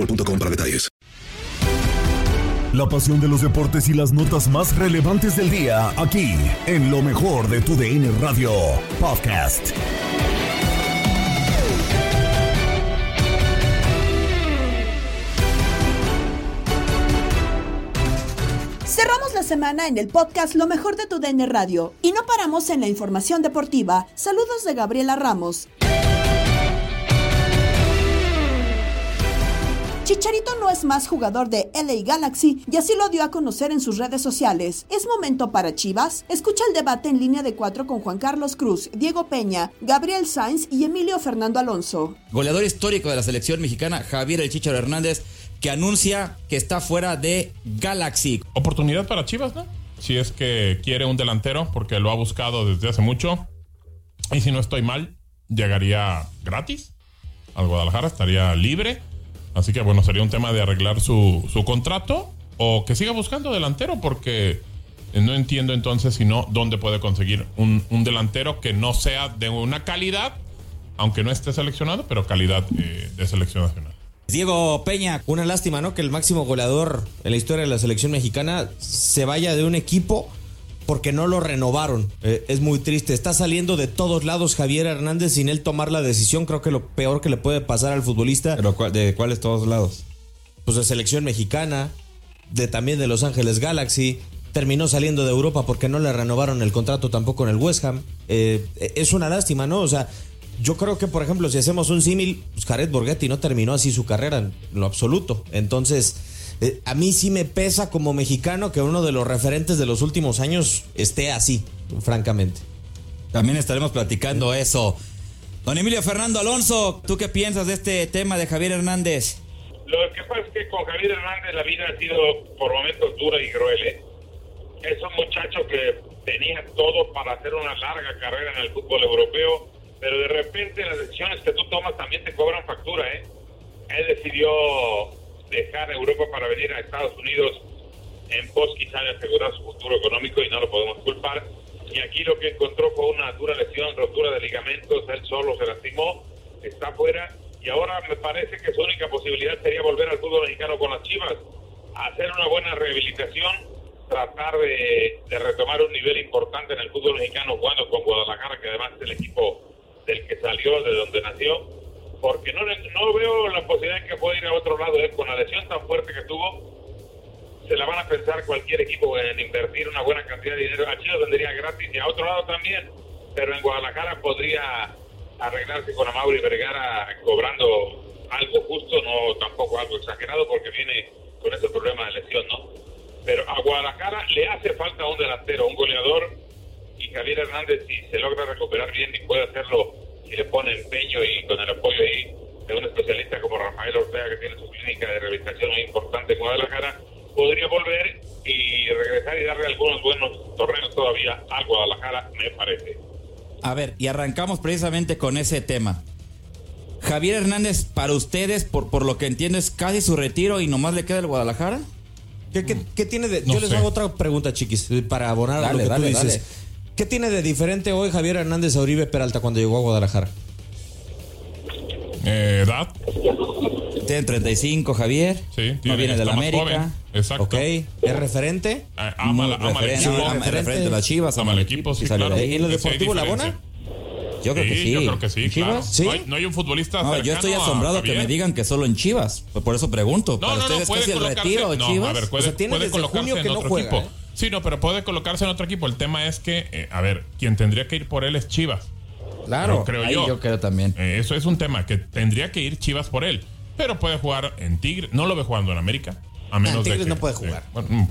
boostmobile.com para detalles. La pasión de los deportes y las notas más relevantes del día, aquí, en lo mejor de tu DN Radio Podcast. Cerramos la semana en el podcast Lo mejor de tu DN Radio y no paramos en la información deportiva. Saludos de Gabriela Ramos. Chicharito no es más jugador de LA Galaxy y así lo dio a conocer en sus redes sociales. ¿Es momento para Chivas? Escucha el debate en línea de cuatro con Juan Carlos Cruz, Diego Peña, Gabriel Sainz y Emilio Fernando Alonso. Goleador histórico de la selección mexicana, Javier El Chicharo Hernández, que anuncia que está fuera de Galaxy. Oportunidad para Chivas, ¿no? Si es que quiere un delantero, porque lo ha buscado desde hace mucho. Y si no estoy mal, llegaría gratis al Guadalajara, estaría libre Así que bueno, sería un tema de arreglar su, su contrato o que siga buscando delantero porque no entiendo entonces si no dónde puede conseguir un, un, delantero que no sea de una calidad, aunque no esté seleccionado, pero calidad eh, de selección nacional. Diego Peña, una lástima, ¿no? Que el máximo goleador en la historia de la selección mexicana se vaya de un equipo porque no lo renovaron. Eh, es muy triste. Está saliendo de todos lados Javier Hernández sin él tomar la decisión. Creo que lo peor que le puede pasar al futbolista. ¿Pero de cuáles todos lados? Pues de selección mexicana, de también de Los Ángeles Galaxy. Terminó saliendo de Europa porque no le renovaron el contrato tampoco en el West Ham. Eh, es una lástima, ¿no? O sea, yo creo que, por ejemplo, si hacemos un símil, pues Jared Borghetti no terminó así su carrera en lo absoluto. Entonces eh, a mí sí me pesa como mexicano que uno de los referentes de los últimos años esté así, francamente. También estaremos platicando eso. Don Emilio Fernando Alonso, ¿tú qué piensas de este tema de Javier Hernández? Lo que pasa es que con Javier Hernández la vida ha sido por momentos dura y cruel. ¿eh? Es un muchacho que tenía todo para hacer una larga carrera en el fútbol europeo, pero de repente las decisiones que tú tomas también te cobran factura. ¿eh? Él decidió dejar Europa para venir a Estados Unidos en pos quizá de asegurar su futuro económico y no lo podemos culpar. Y aquí lo que encontró fue una dura lesión, rotura de ligamentos, él solo se lastimó, está fuera y ahora me parece que su única posibilidad sería volver al fútbol mexicano con las Chivas, hacer una buena rehabilitación, tratar de, de retomar un nivel importante en el fútbol mexicano jugando con Guadalajara, que además es el equipo del que salió, de donde nació porque no, no veo la posibilidad de que pueda ir a otro lado. ¿eh? Con la lesión tan fuerte que tuvo, se la van a pensar cualquier equipo en invertir una buena cantidad de dinero. A Chile vendría gratis y a otro lado también, pero en Guadalajara podría arreglarse con Amauri Vergara cobrando algo justo, no tampoco algo exagerado, porque viene con ese problema de lesión, ¿no? Pero a Guadalajara le hace falta un delantero, un goleador, y Javier Hernández, si se logra recuperar bien y puede hacerlo y le pone empeño y con el apoyo ahí de un especialista como Rafael Ortega, que tiene su clínica de rehabilitación muy importante en Guadalajara, podría volver y regresar y darle algunos buenos torneos todavía a Guadalajara, me parece. A ver, y arrancamos precisamente con ese tema. Javier Hernández, para ustedes, por, por lo que entiendo, es casi su retiro y nomás le queda el Guadalajara. ¿Qué, qué- qué tiene de.? No yo les sé. hago otra pregunta, chiquis, para abonar a lo que dale, tú dices. dale. ¿Qué tiene de diferente hoy Javier Hernández a Uribe Peralta cuando llegó a Guadalajara? Eh, edad. Tiene 35, Javier. Sí, no tiene- viene de la América. joven. Exacto. Ok, ¿es referente? Ah, Ama, la- ama el Referente, equipo. ama- referente. referente de las Chivas. Ama el equipo, sí, de claro. ¿Y en lo deportivo la diferencia. bona? Yo creo que sí. yo creo que sí, ¿En claro. Chivas? ¿Sí? No, hay, no hay un futbolista No, yo estoy asombrado que me digan que solo en Chivas. Por eso pregunto. No, ¿Para no, no, ustedes puede casi el retiro no, Chivas? a ver, puede, O sea, tiene puede desde colocarse junio que no juega, equipo. ¿eh? Sí, no, pero puede colocarse en otro equipo. El tema es que, eh, a ver, quien tendría que ir por él es Chivas. Claro, creo ahí yo. yo creo también. Eh, eso es un tema que tendría que ir Chivas por él. Pero puede jugar en Tigre. No lo ve jugando en América. A menos de Tigres que- no puede jugar. eh, bueno, mm,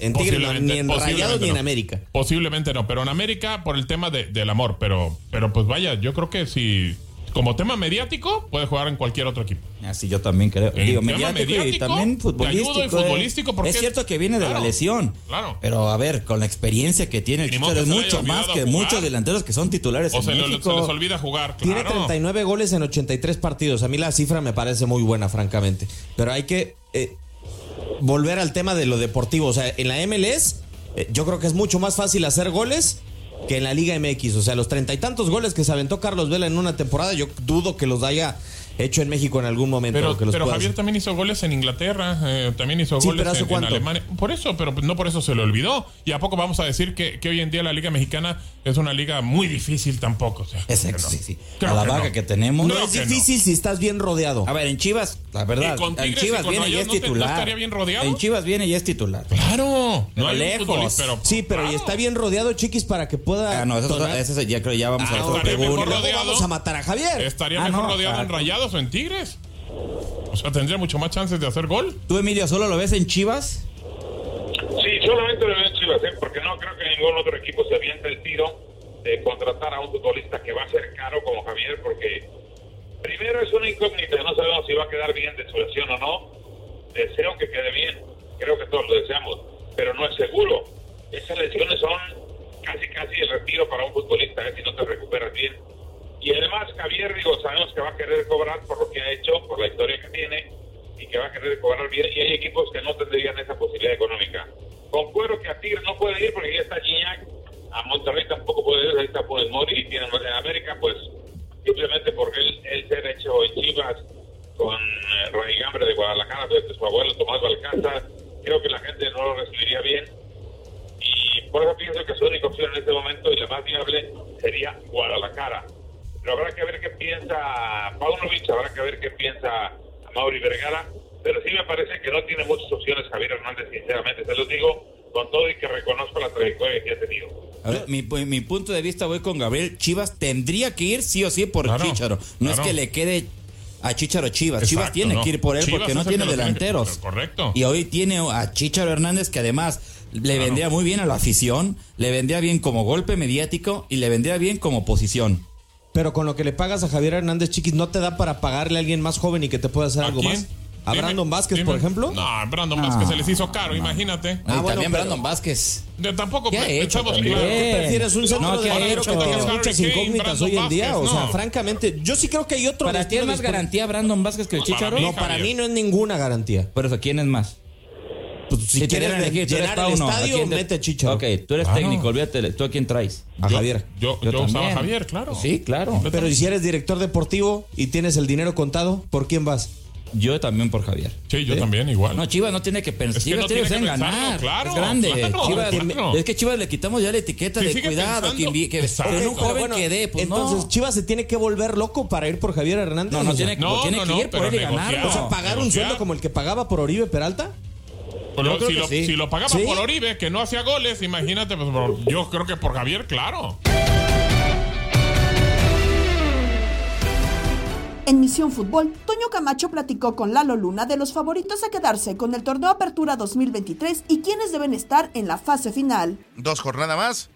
En Tigres, no, ni en Rayados ni en no. América. Posiblemente no, pero en América por el tema de- del amor. Pero, pero pues vaya, yo creo que si como tema mediático puede jugar en cualquier otro equipo. Así yo también creo. En Digo, tema mediático, y también te futbolístico. ayudo y eh. futbolístico, porque es cierto que viene de la lesión. claro. Pero a ver, con la experiencia que tiene el Chicharo es mucho más que jugar. muchos delanteros que son titulares O en se, le- se les olvida jugar. Tiene claro. 39 goles en 83 partidos. A mí la cifra me parece muy buena, francamente. Pero hay que eh, volver al tema de lo deportivo. O sea, en la MLS, eh, yo creo que es mucho más fácil hacer goles que en la Liga MX. O sea, los treinta y tantos goles que se aventó Carlos Vela en una temporada, yo dudo que los haya hecho en México en algún momento. Pero, que los pero pueda Javier hacer. también hizo goles en Inglaterra, eh, también hizo Sí, goles pero ¿hace en? Alemania. Por eso, pero no por eso se le olvidó. ¿Y a poco vamos a decir que, que hoy en día la Liga Mexicana es una liga muy difícil tampoco? O sea, Exacto, no. sí, sí. Creo a la que no. que tenemos. No es no. difícil si estás bien rodeado. A ver, en Chivas, la verdad, ¿Y con en Chivas con viene y es no te- no titular. estaría bien rodeado? En Chivas viene y es titular. Claro, Pero hay un lejos. futbolista, pero- Sí, pero y está bien rodeado, chiquis, para que pueda. Ah, no, eso, eso ya creo ya vamos Ah, a rodeado. vamos matar a Javier. Estaría Ah, mejor no, rodeado en exacto. Rayados o en Tigres. O sea, tendría mucho más chances de hacer gol. ¿Tú, Emilio, solo lo ves en Chivas? Sí, solamente lo veo en Chivas, ¿eh? porque no creo que ningún otro equipo se aviente el tiro de contratar a un futbolista que va a ser caro como Javier, porque primero es una incógnita, no sabemos si va a quedar bien de su lesión o no. Deseo que quede bien, creo que todos lo deseamos, pero no es seguro. Esas lesiones son casi casi el retiro para un futbolista, ¿eh? si no te recuperas bien. Y además Javier, digo, sabemos que va a querer cobrar por lo que ha hecho, por la historia que tiene, y que va a querer cobrar bien, y hay equipos que no tendrían esa posibilidad económica. Concuerdo que a Tigre no puede ir porque ya está Gignac, a Monterrey tampoco puede ir, ahí está Funes Mori, y tiene en América, pues simplemente porque él, él ser hecho en Chivas con eh, Raigambre de Guadalajara, desde su abuelo Tomás Balcázar, creo que la gente no lo recibiría bien. Y por eso pienso que su única opción en este momento y la más viable sería Guadalajara. Pero habrá que ver qué piensa Paunovic, habrá que ver qué piensa Mauri Vergara, pero sí me parece que no tiene muchas opciones Javier Hernández, sinceramente, se los digo, con todo y que reconozco la trayectoria que ha tenido. A ver, mi, pu- mi punto de vista voy con Gabriel. Chivas tendría que ir sí o sí por Claro, Chicharo. No claro. es que le quede a Chicharo Chivas. Chivas tiene no. que ir por él Chivas porque no tiene lo delanteros. correcto. Y hoy tiene a Chicharo Hernández que además le vendría muy bien a la afición, le vendría bien como golpe mediático y le vendría bien como posición. Pero con lo que le pagas a Javier Hernández, chiquis, ¿no te da para pagarle a alguien más joven y que te pueda hacer ¿A algo quién? más? ¿A Dime, Brandon Vázquez, dime. por ejemplo? No, a Brandon Vázquez se les hizo caro, imagínate. y Ah, bueno, también pero- Brandon Vázquez. De- tampoco ¿Qué ha hecho claro. ¿Qué prefieres? ¿Un centro No, ¿qué ha delantero que Harry muchas incógnitas Brandon hoy en día? O Vázquez, sea, no. francamente, yo sí creo que hay otro ¿Para ti es más garantía Brandon Vázquez que el Chicharo? No, para mí no es ninguna garantía. Por eso, ¿quién es más? Pues, si quieres elegir, llenar el Pauno, ¿a estadio, quién te- mete Chicharo. Ok, tú eres Claro. técnico, olvídate. ¿Tú a quién traes? A Javier. Yo, yo, usaba a también. Javier, claro. Sí, claro. Pero ¿y si eres director deportivo y tienes el dinero contado, ¿por quién vas? Yo también por Javier. Sí, yo ¿Sí? también igual. No, Chivas no tiene que pensar. Es que Chivas no tiene que pensarlo, ganar. claro, es grande. claro, Chivas- claro. Es que Chivas le quitamos ya la etiqueta Sí, de cuidado. pensando. Que, que, en un joven bueno, que dé, pues entonces no. Chivas se tiene que volver loco para ir por Javier Hernández. No, no tiene, No, tiene no, que no, ir por él y ganar. o sea, pagar un sueldo como el que pagaba por Oribe Peralta. Pero Yo creo si, que lo, sí. si lo pagaba ¿Sí? por Oribe, que no hacía goles, imagínate, pues por- yo creo que por Javier, claro. En Misión Fútbol, Toño Camacho platicó con Lalo Luna de los favoritos a quedarse con el torneo Apertura 2023 y quienes deben estar en la fase final. dos jornadas más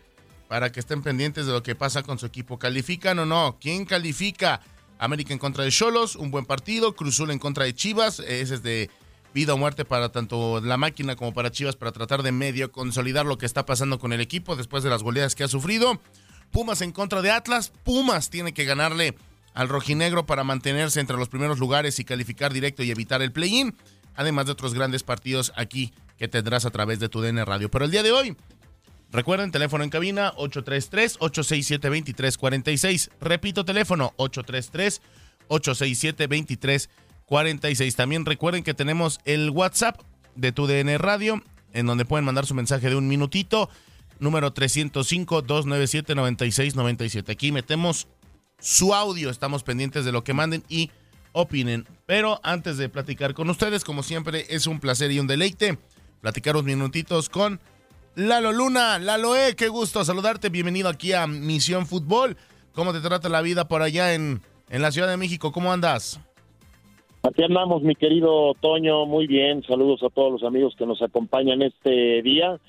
para que estén pendientes de lo que pasa con su equipo. ¿Califican o no? ¿Quién califica? América en contra de Cholos, un buen partido. Cruzul en contra de Chivas. Ese es de vida o muerte para tanto la máquina como para Chivas para tratar de medio consolidar lo que está pasando con el equipo después de las goleadas que ha sufrido. Pumas en contra de Atlas. Pumas tiene que ganarle al rojinegro para mantenerse entre los primeros lugares y calificar directo y evitar el play-in, además de otros grandes partidos aquí que tendrás a través de tu DN Radio. Pero el día de hoy, recuerden, teléfono en cabina 833-867-2346. Repito, teléfono 833-867-2346. También recuerden que tenemos el WhatsApp de tu DN Radio, en donde pueden mandar su mensaje de un minutito, número 305-297-9697. Aquí metemos su audio, estamos pendientes de lo que manden y opinen. Pero antes de platicar con ustedes, como siempre, es un placer y un deleite platicar unos minutitos con Lalo Luna. Lalo, eh, qué gusto saludarte. Bienvenido aquí a Misión Fútbol. ¿Cómo te trata la vida por allá en, en la Ciudad de México? ¿Cómo andas? Aquí andamos, mi querido Toño, muy bien. Saludos a todos los amigos que nos acompañan este día.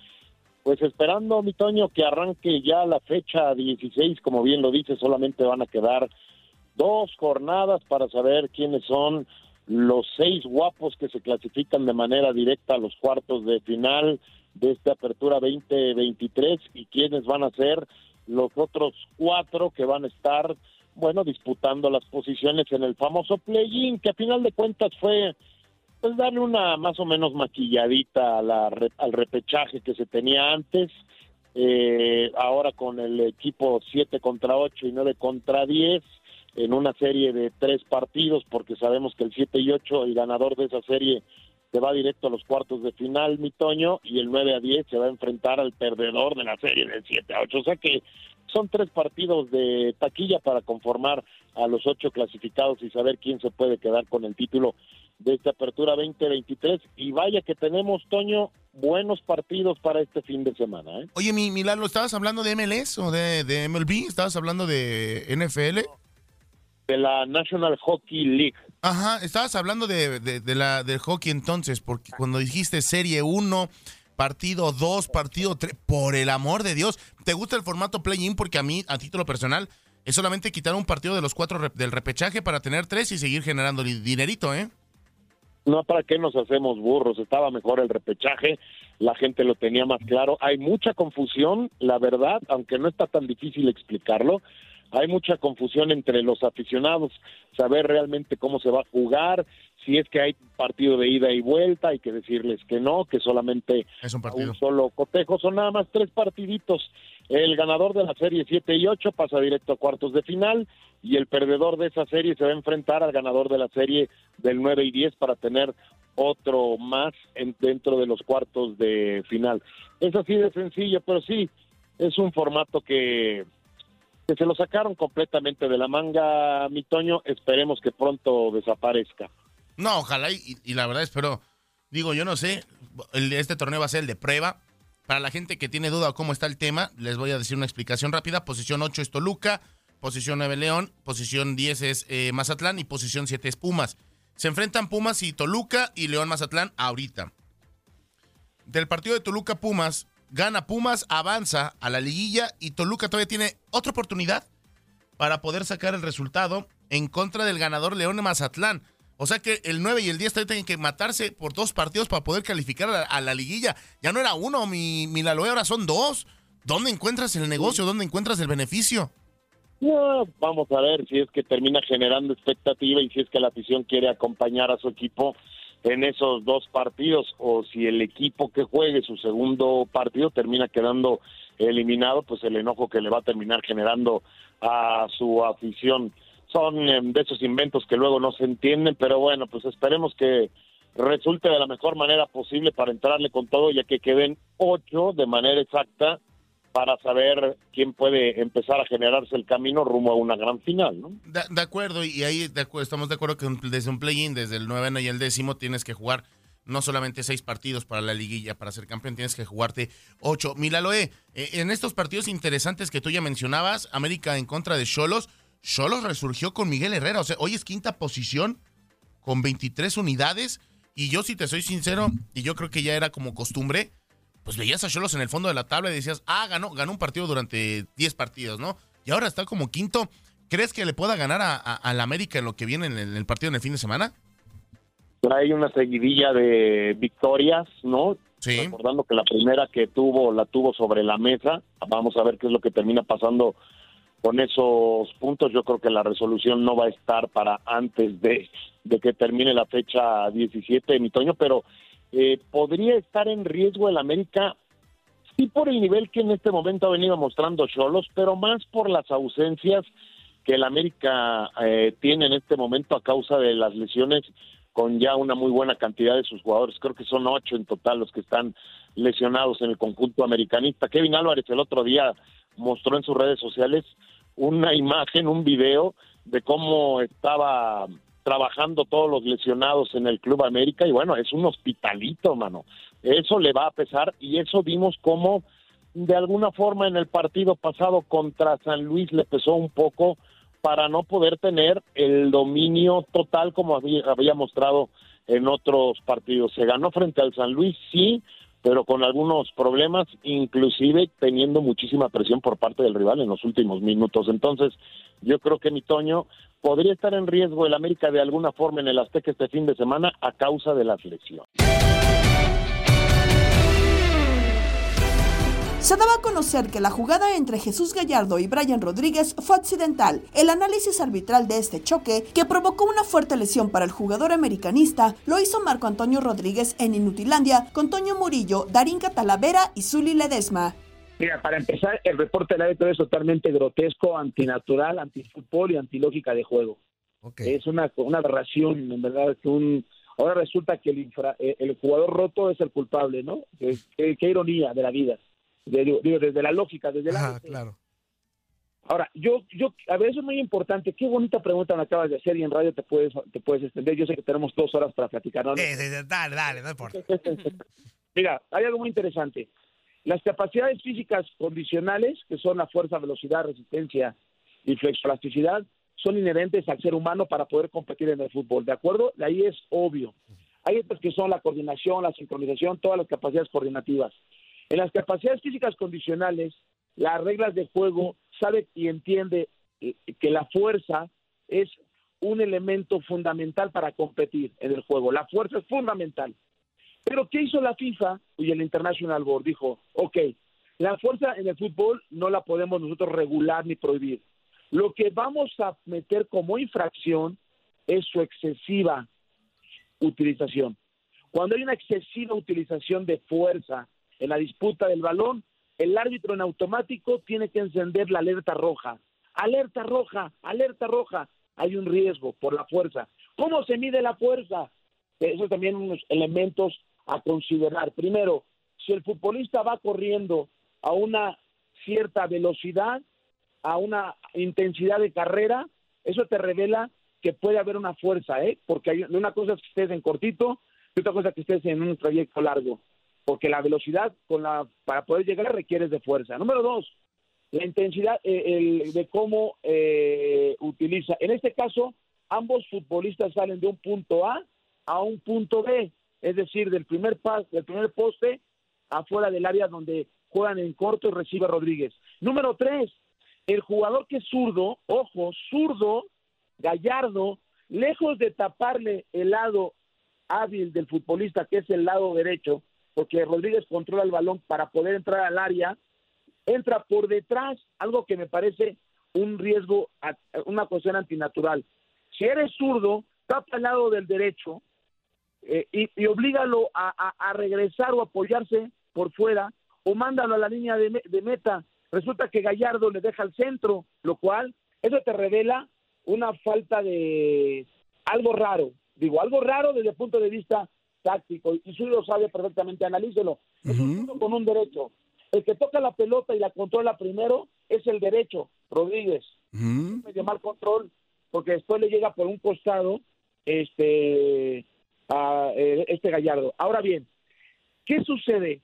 Pues esperando, mi Toño, que arranque ya la fecha 16, como bien lo dice, solamente van a quedar dos jornadas para saber quiénes son los seis guapos que se clasifican de manera directa a los cuartos de final de esta apertura 2023 y quiénes van a ser los otros cuatro que van a estar, bueno, disputando las posiciones en el famoso play-in, que a final de cuentas fue pues darle una más o menos maquilladita a la, al repechaje que se tenía antes, eh, ahora con el equipo 7 contra 8 y 9 contra 10, en una serie de tres partidos, porque sabemos que el 7 y 8, el ganador de esa serie se va directo a los cuartos de final, mi Toño, y el 9 a 10 se va a enfrentar al perdedor de la serie del 7 a 8. O sea que son tres partidos de taquilla para conformar a los ocho clasificados y saber quién se puede quedar con el título de esta apertura 2023. Y vaya que tenemos, Toño, buenos partidos para este fin de semana. ¿eh? Oye, mi Milano, ¿estabas hablando de MLS o de, de MLB? ¿Estabas hablando de NFL? de la National Hockey League. Ajá, estabas hablando de, de, la, del hockey entonces, porque cuando dijiste Serie 1, partido 2, partido 3, por el amor de Dios, ¿te gusta el formato play-in? Porque a mí, a título personal, es solamente quitar un partido de los cuatro del repechaje para tener tres y seguir generando dinerito, ¿eh? No, ¿para qué nos hacemos burros? Estaba mejor el repechaje, la gente lo tenía más claro. Hay mucha confusión, la verdad, aunque no está tan difícil explicarlo hay mucha confusión entre los aficionados, saber realmente cómo se va a jugar, si es que hay partido de ida y vuelta, hay que decirles que no, que solamente es un, partido. un solo cotejo, son nada más tres partiditos. El ganador de la serie 7 y 8 pasa directo a cuartos de final y el perdedor de esa serie se va a enfrentar al ganador de la serie del 9 y 10 para tener otro más en, dentro de los cuartos de final. Es así de sencillo, pero sí, es un formato que que se lo sacaron completamente de la manga, mi Toño, esperemos que pronto desaparezca. No, ojalá, y, la verdad espero, digo, yo no sé, este torneo va a ser el de prueba. Para la gente que tiene duda cómo está el tema, les voy a decir una explicación rápida. Posición 8 es Toluca, posición 9 León, posición 10 es eh, Mazatlán y posición 7 es Pumas. Se enfrentan Pumas y Toluca y León Mazatlán ahorita. Del partido de Toluca Pumas, gana Pumas, avanza a la liguilla y Toluca todavía tiene otra oportunidad para poder sacar el resultado en contra del ganador León Mazatlán. O sea que el 9 y el 10 todavía tienen que matarse por dos partidos para poder calificar a la, liguilla. Ya no era uno, mi, mi Laloe, ahora son dos. ¿Dónde encuentras el negocio? ¿Dónde encuentras el beneficio? vamos a ver si es que termina generando expectativa y si es que la afición quiere acompañar a su equipo en esos dos partidos o si el equipo que juegue su segundo partido termina quedando eliminado, pues el enojo que le va a terminar generando a su afición. Son em, de esos inventos que luego no se entienden, pero bueno, pues esperemos que resulte de la mejor manera posible para entrarle con todo, ya que queden ocho de manera exacta para saber quién puede empezar a generarse el camino rumbo a una gran final, ¿no? De, acuerdo, y ahí estamos de acuerdo que desde un play-in, desde el noveno y el décimo, tienes que jugar no solamente seis partidos para la liguilla, para ser campeón, tienes que jugarte ocho. Mira, Loe, eh, en estos partidos interesantes que tú ya mencionabas, América en contra de Cholos, Cholos resurgió con Miguel Herrera, o sea, hoy es quinta posición con 23 unidades, y yo si te soy sincero, y yo creo que ya era como costumbre, pues veías a Cholos en el fondo de la tabla y decías, ah, ganó, ganó un partido durante 10 partidos, ¿no? Y ahora está como quinto. ¿Crees que le pueda ganar a, la América en lo que viene en el, partido en el fin de semana? Hay una seguidilla de victorias, ¿no? Sí. Recordando que la primera que tuvo la tuvo sobre la mesa. Vamos a ver qué es lo que termina pasando con esos puntos. Yo creo que la resolución no va a estar para antes de, de que termine la fecha 17, mi Toño, pero eh, podría estar en riesgo el América, sí por el nivel que en este momento ha venido mostrando Cholos, pero más por las ausencias que el América eh, tiene en este momento a causa de las lesiones con ya una muy buena cantidad de sus jugadores. Creo que son ocho en total los que están lesionados en el conjunto americanista. Kevin Álvarez el otro día mostró en sus redes sociales una imagen, un video de cómo estaba trabajando todos los lesionados en el Club América y bueno, es un hospitalito, mano. Eso le va a pesar y eso vimos como de alguna forma en el partido pasado contra San Luis le pesó un poco para no poder tener el dominio total como había, había mostrado en otros partidos. Se ganó frente al San Luis, sí, pero con algunos problemas, inclusive teniendo muchísima presión por parte del rival en los últimos minutos. Entonces, yo creo que mi Toño podría estar en riesgo el América de alguna forma en el Azteca este fin de semana a causa de las lesiones. Se daba a conocer que la jugada entre Jesús Gallardo y Brian Rodríguez fue accidental. El análisis arbitral de este choque, que provocó una fuerte lesión para el jugador americanista, lo hizo Marco Antonio Rodríguez en Inutilandia con Toño Murillo, Darín Catalavera y Zuli Ledesma. Mira, para empezar, el reporte del árbitro es totalmente grotesco, antinatural, antifútbol y antilógica de juego. Es una, una aberración, en verdad, que un... Ahora resulta que el, eh, el jugador roto es el culpable, ¿no? Qué, qué ironía de la vida digo, desde la lógica, desde la... claro. Ahora, yo, yo, a ver, eso es muy importante. Qué bonita pregunta me acabas de hacer y en radio te puedes, te puedes extender. Yo sé que tenemos dos horas para platicar. ¿no? dale, dale, no importa. Mira, hay algo muy interesante. Las capacidades físicas condicionales, que son la fuerza, velocidad, resistencia y flexplasticidad, son inherentes al ser humano para poder competir en el fútbol. ¿De acuerdo? De ahí es obvio. Hay otras que son la coordinación, la sincronización, todas las capacidades coordinativas. En las capacidades físicas condicionales, las reglas de juego sabe y entiende eh, que la fuerza es un elemento fundamental para competir en el juego. La fuerza es fundamental. Pero ¿qué hizo la FIFA y el International Board? Dijo, ok, la fuerza en el fútbol no la podemos nosotros regular ni prohibir. Lo que vamos a meter como infracción es su excesiva utilización. Cuando hay una excesiva utilización de fuerza en la disputa del balón, el árbitro en automático tiene que encender la alerta roja. Alerta roja, alerta roja. Hay un riesgo por la fuerza. ¿Cómo se mide la fuerza? Esos también unos elementos a considerar. Primero, si el futbolista va corriendo a una cierta velocidad, a una intensidad de carrera, eso te revela que puede haber una fuerza, ¿eh? Porque hay una cosa es que estés en cortito y otra cosa es que estés en un trayecto largo porque la velocidad con la, para poder llegar requiere de fuerza. Número dos, la intensidad eh, el, de cómo eh, utiliza. En este caso, ambos futbolistas salen de un punto A a un punto B, es decir, del primer pas, del primer poste afuera del área donde juegan en corto y recibe Rodríguez. Número tres, el jugador que es zurdo, ojo, zurdo, Gallardo, lejos de taparle el lado hábil del futbolista, que es el lado derecho, porque Rodríguez controla el balón para poder entrar al área, entra por detrás, algo que me parece un riesgo, una cuestión antinatural. Si eres zurdo, tapa al lado del derecho eh, y, y, oblígalo a, regresar o apoyarse por fuera o mándalo a la línea de, de meta. Resulta que Gallardo le deja al centro, lo cual, eso te revela una falta de algo raro. Digo, algo raro desde el punto de vista táctico, y si lo sabe perfectamente, analícelo. con un derecho. El que toca la pelota y la controla primero es el derecho, Rodríguez. Uh mal control, porque después le llega por un costado este a eh, este Gallardo. Ahora bien, ¿qué sucede?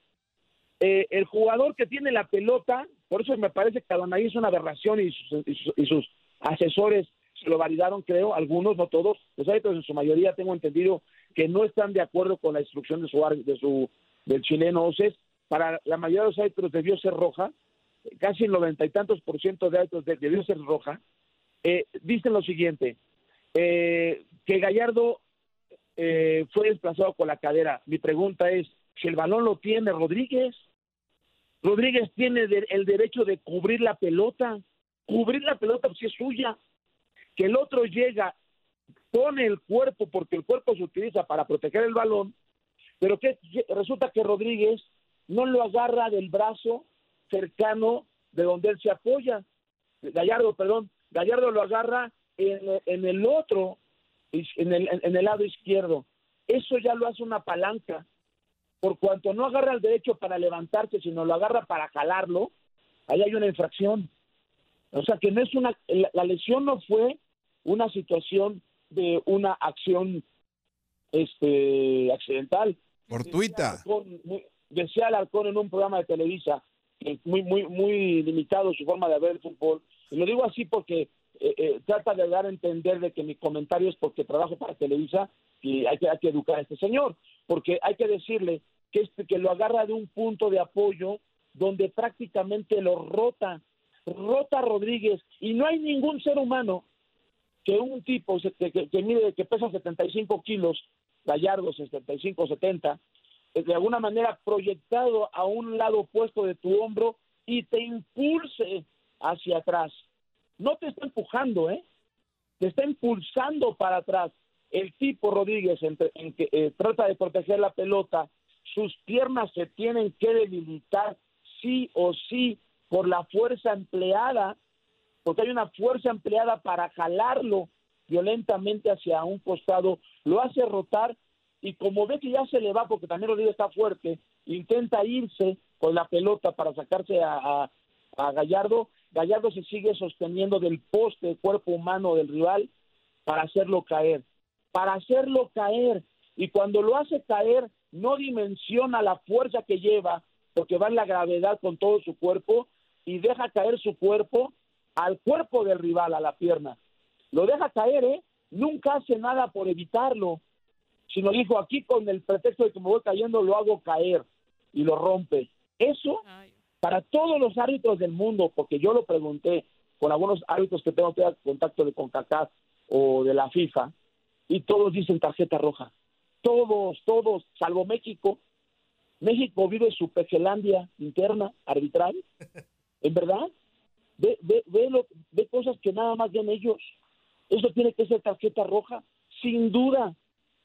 Eh, el jugador que tiene la pelota, por eso me parece que Adonai es una aberración y y sus asesores se lo validaron, creo, algunos, no todos, los árbitros en su mayoría tengo entendido que no están de acuerdo con la instrucción de su, de su del chileno Oces. Para la mayoría de los árbitros debió ser roja, casi el noventa y tantos por ciento de árbitros debió ser roja. Eh, dicen lo siguiente, eh, que Gallardo eh, fue desplazado con la cadera. Mi pregunta es, si el balón lo tiene Rodríguez, Rodríguez tiene el derecho de cubrir la pelota, cubrir la pelota si es suya, que el otro llega, pone el cuerpo porque el cuerpo se utiliza para proteger el balón, pero que resulta que Rodríguez no lo agarra del brazo cercano de donde él se apoya, Gallardo, perdón, Gallardo lo agarra en, el otro, en el, en el lado izquierdo. Eso ya lo hace una palanca. Por cuanto no agarra el derecho para levantarse, sino lo agarra para jalarlo, ahí hay una infracción. O sea que no es una, la, lesión no fue una situación de una acción este accidental. Fortuita. Decía Alarcón en un programa de Televisa, muy, muy, muy limitado su forma de ver el fútbol. Y lo digo así porque eh, eh, trata de dar a entender de que mi comentario es porque trabajo para Televisa y hay que, hay que educar a este señor, porque hay que decirle que, este, que lo agarra de un punto de apoyo donde prácticamente lo rota, rota Rodríguez, y no hay ningún ser humano que un tipo que, que, mide, que pesa 75 kilos, Gallardo 75, 70, eh, de alguna manera proyectado a un lado opuesto de tu hombro y te impulse hacia atrás. No te está empujando, ¿eh? Te está impulsando para atrás. El tipo Rodríguez en, que eh, trata de proteger la pelota, sus piernas se tienen que debilitar sí o sí por la fuerza empleada, porque hay una fuerza empleada para jalarlo violentamente hacia un costado, lo hace rotar y como ve que ya se le va porque también Rodríguez está fuerte, intenta irse con la pelota para sacarse a, Gallardo, Gallardo se sigue sosteniendo del poste cuerpo humano del rival para hacerlo caer, para hacerlo caer. Y cuando lo hace caer no dimensiona la fuerza que lleva porque va en la gravedad con todo su cuerpo y deja caer su cuerpo al cuerpo del rival, a la pierna. Lo deja caer, ¿eh? Nunca hace nada por evitarlo, sino dijo, aquí con el pretexto de que me voy cayendo, lo hago caer y lo rompe. Eso, para todos los árbitros del mundo, porque yo lo pregunté con algunos árbitros que tengo contacto de CONCACAF o de la FIFA, y todos dicen tarjeta roja. Todos, todos, salvo México, México vive su pejelandia interna, arbitral, ¿en verdad? Ve, ve, ve, cosas que nada más ven ellos. Eso tiene que ser tarjeta roja, sin duda.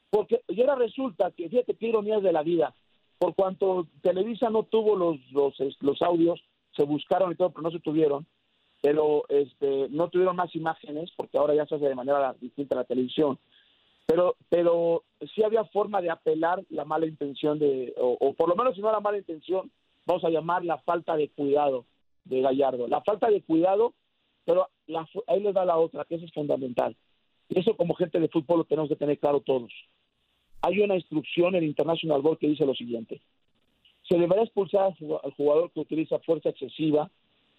Porque y ahora resulta que, fíjate qué ironías de la vida, por cuanto Televisa no tuvo los, los, los audios, se buscaron y todo, pero no se tuvieron, pero este, no tuvieron más imágenes, porque ahora ya se hace de manera distinta la televisión pero pero sí había forma de apelar la mala intención de o, por lo menos si no la mala intención vamos a llamar la falta de cuidado de Gallardo. La falta de cuidado pero ahí les da la otra que eso es fundamental. Y eso como gente de fútbol lo tenemos que tener claro todos. Hay una instrucción en International Board que dice lo siguiente. Se deberá expulsar al jugador que utiliza fuerza excesiva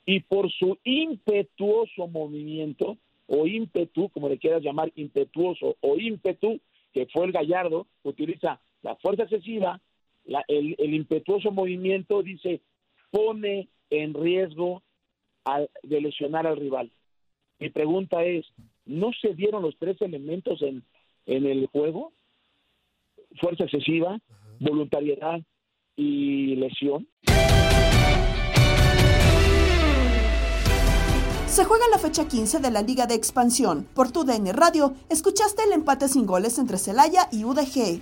y por su impetuoso movimiento o ímpetu, como le quieras llamar, impetuoso o ímpetu, que fue el Gallardo, utiliza la fuerza excesiva, el, impetuoso movimiento, dice, pone en riesgo de lesionar al rival. Mi pregunta es, ¿no se dieron los tres elementos en, en el juego? Fuerza excesiva, voluntariedad y lesión. Se juega la fecha 15 de la Liga de Expansión. Por tu DN Radio, escuchaste el empate sin goles entre Celaya y UDG.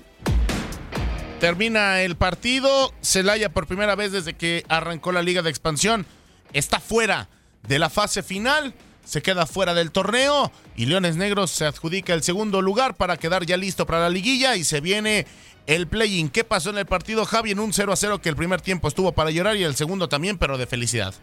Termina el partido. Celaya por primera vez desde que arrancó la Liga de Expansión está fuera de la fase final. Se queda fuera del torneo y Leones Negros se adjudica el segundo lugar para quedar ya listo para la liguilla y se viene el play-in. ¿Qué pasó en el partido, Javi? En un 0 a 0 que el primer tiempo estuvo para llorar y el segundo también, pero de felicidad.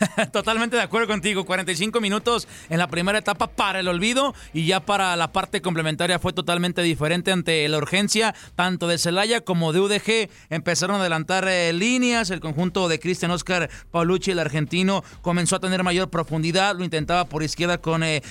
Totalmente de acuerdo contigo. 45 minutos en la primera etapa para el olvido y ya para la parte complementaria fue totalmente diferente ante la urgencia tanto de Celaya como de UDG. Empezaron a adelantar eh, líneas. El conjunto de Cristian Oscar Paulucci, el argentino, comenzó a tener mayor profundidad. Lo intentaba por izquierda con eh,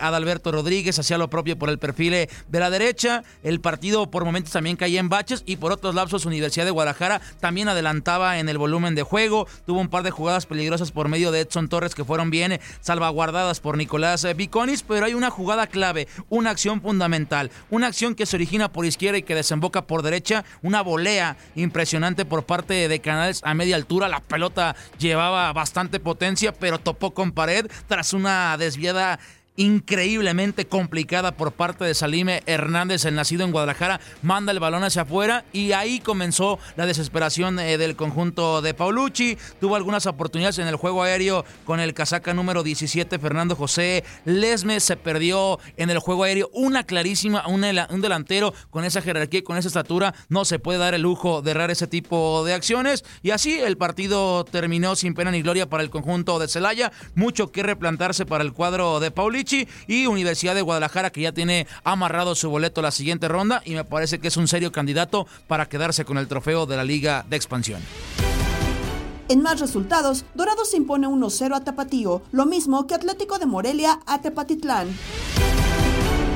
Adalberto Rodríguez. Hacía lo propio por el perfil eh, de la derecha. El partido por momentos también caía en baches y por otros lapsos Universidad de Guadalajara también adelantaba en el volumen de juego. Tuvo un par de jugadas peligrosas por medio de Edson Torres que fueron bien salvaguardadas por Nicolás eh, Viconis, pero hay una jugada clave, una acción fundamental, una acción que se origina por izquierda y que desemboca por derecha, una volea impresionante por parte de Canales a media altura, la pelota llevaba bastante potencia, pero topó con pared tras una desviada increíblemente complicada por parte de Salime Hernández, el nacido en Guadalajara, manda el balón hacia afuera y ahí comenzó la desesperación eh, del conjunto de Paulucci. Tuvo algunas oportunidades en el juego aéreo con el casaca número 17, Fernando José Lesme. Se perdió en el juego aéreo una clarísima, un, un delantero con esa jerarquía y con esa estatura. No se puede dar el lujo de errar ese tipo de acciones. Y así el partido terminó sin pena ni gloria para el conjunto de Celaya. Mucho que replantarse para el cuadro de Y Universidad de Guadalajara que ya tiene amarrado su boleto a la siguiente ronda y me parece que es un serio candidato para quedarse con el trofeo de la Liga de Expansión. En más resultados, Dorados impone 1-0 a Tapatío, lo mismo que Atlético de Morelia a Tepatitlán.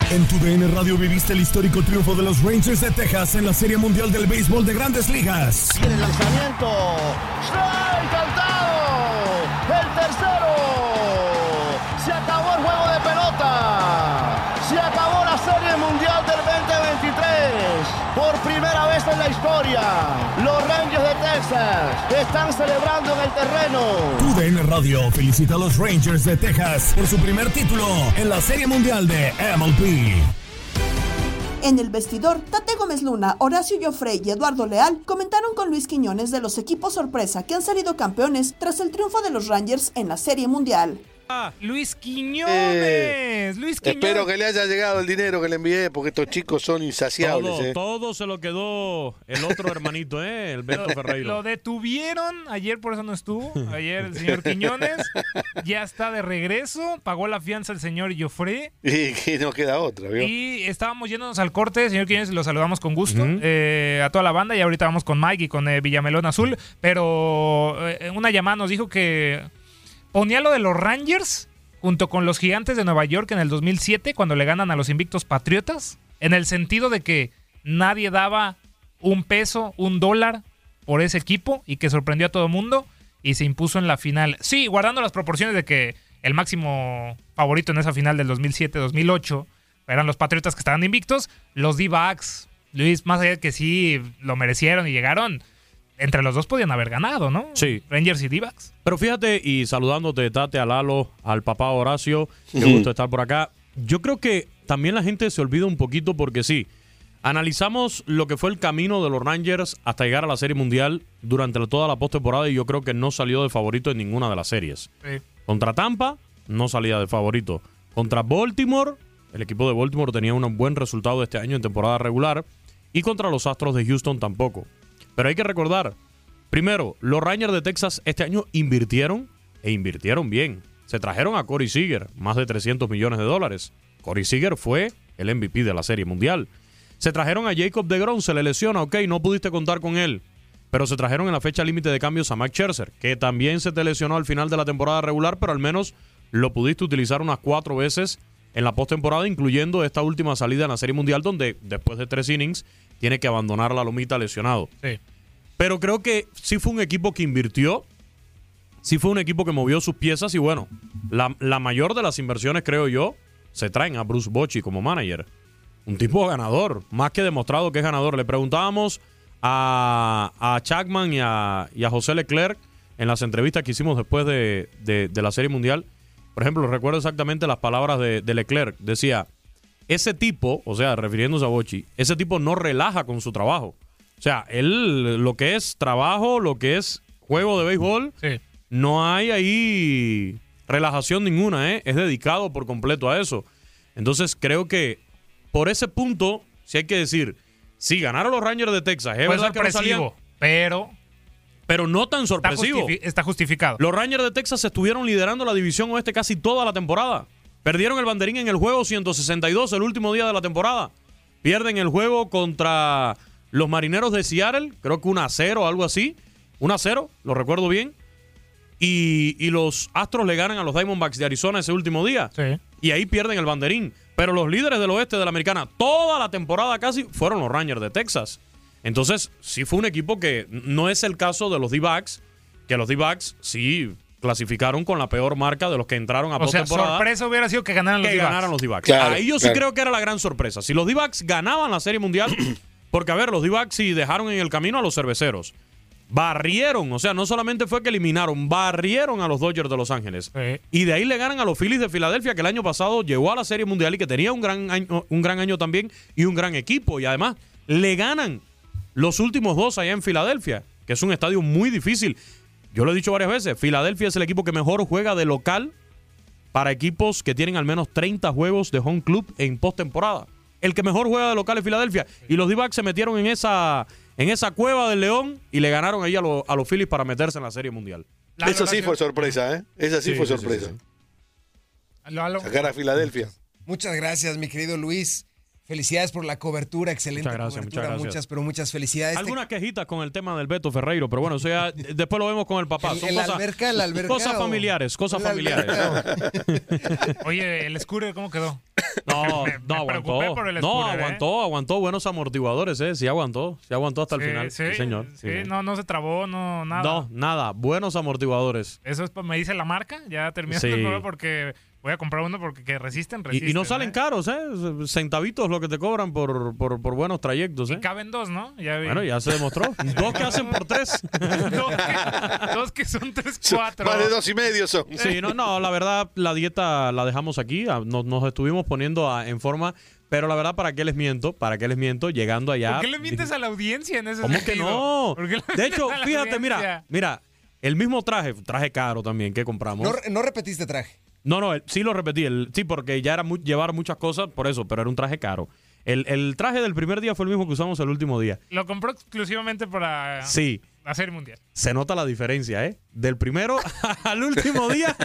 En tu DN Radio viviste el histórico triunfo de los Rangers de Texas en la Serie Mundial del Béisbol de Grandes Ligas. Viene el lanzamiento. ¡Strike cantado! ¡El tercero! Se acabó el juego de pelota. Se acabó la Serie Mundial del 2023. Por primera vez en la historia, los Rangers de Texas están celebrando en el terreno. Tu DN Radio felicita a los Rangers de Texas por su primer título en la Serie Mundial de MLB. En el vestidor, Tate Gómez Luna, Horacio Joffrey y Eduardo Leal comentaron con Luis Quiñones de los equipos sorpresa que han salido campeones tras el triunfo de los Rangers en la Serie Mundial. Ah, Luis Quiñones, Luis Quiñones. Espero que le haya llegado el dinero que le envié porque estos chicos son insaciables. Todo, eh. todo se lo quedó el otro hermanito, ¿eh? El Beto Ferreiro. Lo detuvieron ayer, por eso no estuvo. Ayer el señor Quiñones ya está de regreso. Pagó la fianza el señor Joffre. Y que no queda otra, ¿vio? Y estábamos yéndonos al corte, señor Quiñones, lo saludamos con gusto eh, a toda la banda. Y ahorita vamos con Mike y con eh, Villamelón Azul. Pero eh, una llamada nos dijo que ponía lo de los Rangers junto con los Gigantes de Nueva York en el 2007 cuando le ganan a los invictos Patriotas, en el sentido de que nadie daba un peso, un dólar por ese equipo y que sorprendió a todo mundo y se impuso en la final. Sí, guardando las proporciones de que el máximo favorito en esa final del 2007-2008 eran los Patriotas que estaban invictos, los D-Backs, Luis, más allá de que sí lo merecieron y llegaron, entre los dos podían haber ganado, ¿no? Sí. Rangers y D-Backs. Pero fíjate, y saludándote, Tate, a Lalo, al papá Horacio, qué gusto estar por acá. Yo creo que también la gente se olvida un poquito porque sí, analizamos lo que fue el camino de los Rangers hasta llegar a la Serie Mundial durante toda la postemporada y yo creo que no salió de favorito en ninguna de las series. Sí. Contra Tampa, no salía de favorito. Contra Baltimore, el equipo de Baltimore tenía un buen resultado este año en temporada regular. Y contra los Astros de Houston tampoco. Pero hay que recordar, primero, los Rangers de Texas este año invirtieron e invirtieron bien. Se trajeron a Corey Seager, más de 300 millones de dólares. Corey Seager fue el MVP de la Serie Mundial. Se trajeron a Jacob DeGrom, se le lesiona, ok, no pudiste contar con él. Pero se trajeron en la fecha límite de cambios a Max Scherzer, que también se te lesionó al final de la temporada regular, pero al menos lo pudiste utilizar unas cuatro veces en la postemporada, incluyendo esta última salida en la Serie Mundial, donde después de tres innings tiene que abandonar la lomita lesionado. Sí. Pero creo que sí fue un equipo que invirtió, sí fue un equipo que movió sus piezas y bueno, la, la mayor de las inversiones, creo yo, se traen a Bruce Bochy como manager. Un tipo ganador, más que demostrado que es ganador. Le preguntábamos a, a Chapman y a, y a José Leclerc en las entrevistas que hicimos después de, de- de la Serie Mundial. Por ejemplo, recuerdo exactamente las palabras de, de Leclerc. Decía, ese tipo, o sea, refiriéndose a Bochy, ese tipo no relaja con su trabajo. O sea, él, lo que es trabajo, lo que es juego de béisbol, no hay ahí relajación ninguna, ¿eh? Es dedicado por completo a eso. Entonces, creo que por ese punto, si hay que decir, sí, ganaron los Rangers de Texas. Es Fue verdad que no salían- sorpresivo, pero pero no tan sorpresivo. justifi- está justificado. Los Rangers de Texas estuvieron liderando la división oeste casi toda la temporada. Perdieron el banderín en el juego 162 el último día de la temporada. Pierden el juego contra los Marineros de Seattle, creo que 1 a 0 o algo así. 1 a 0, lo recuerdo bien. Y, y los Astros le ganan a los Diamondbacks de Arizona ese último día. Y ahí pierden el banderín. Pero los líderes del oeste de la americana, toda la temporada casi, fueron los Rangers de Texas. Entonces, sí fue un equipo que no es el caso de los D-Backs, que los D-Backs sí clasificaron con la peor marca de los que entraron a O sea, sorpresa hubiera sido que ganaran los que D-backs. ganaran los D-Backs. Claro, Ahí yo sí creo que era la gran sorpresa. Si los D-Backs ganaban la Serie Mundial, porque a ver, los D-Backs sí dejaron en el camino a los cerveceros. Barrieron, o sea, no solamente fue que eliminaron, barrieron a los Dodgers de Los Ángeles. Y de ahí le ganan a los Phillies de Filadelfia, que el año pasado llegó a la Serie Mundial y que tenía un gran año, un gran año también y un gran equipo. Y además, le ganan los últimos dos allá en Filadelfia, que es un estadio muy difícil. Yo lo he dicho varias veces, Filadelfia es el equipo que mejor juega de local para equipos que tienen al menos 30 juegos de home club en postemporada. El que mejor juega de local es Filadelfia. Y los D-Backs se metieron en esa, en esa cueva del León y le ganaron ahí a, los- a los Phillies para meterse en la Serie Mundial. Eso sí fue sorpresa, ¿eh? Esa sí, Sí, fue sí, sí, sorpresa. Sacar a Filadelfia. Muchas gracias, mi querido Luis. Felicidades por la cobertura, excelente Muchas gracias, cobertura. muchas gracias. Muchas, pero muchas felicidades. Algunas quejitas con el tema del Beto Ferreiro, pero bueno, eso ya después lo vemos con el papá. ¿El- Son el cosas, alberca, el alberca cosas o- familiares, cosas familiares. Oye, el Scooter, ¿cómo quedó? No, Me- no me aguantó. por el No, Scooter, ¿eh? aguantó, aguantó buenos amortiguadores, eh. Sí aguantó, sí aguantó hasta el final. sí, Sí, señor. sí, sí. no, no se trabó, no, nada. No, nada, buenos amortiguadores. Eso es, me dice la marca, ya terminé Sí. el porque voy a comprar uno porque que resisten, resisten. Y, y no ¿eh? salen caros, ¿eh? Centavitos lo que te cobran por, por, por buenos trayectos, ¿eh? Caben dos, ¿no? Ya vi. Bueno, ya se demostró. Dos que hacen por tres. dos, que, dos que son tres, cuatro. Más de dos y medio son. Sí, no, no, la verdad, la dieta la dejamos aquí. ah, Nos, nos estuvimos poniendo a- en forma. Pero la verdad, ¿para qué les miento? ¿Para qué les miento? Llegando allá. ¿Por qué le mientes a la audiencia en ese ¿Cómo que sentido? no? ¿Por qué le De hecho, fíjate, mira, mira, el mismo traje, traje caro también que compramos. No, no repetiste traje. No, no, el- sí lo repetí. El, sí, porque ya era mu- llevar muchas cosas, por eso, pero era un traje caro. El, el traje del primer día fue el mismo que usamos el último día. Lo compró exclusivamente para Sí. La Serie Mundial. Se nota la diferencia, ¿eh? Del primero al último día,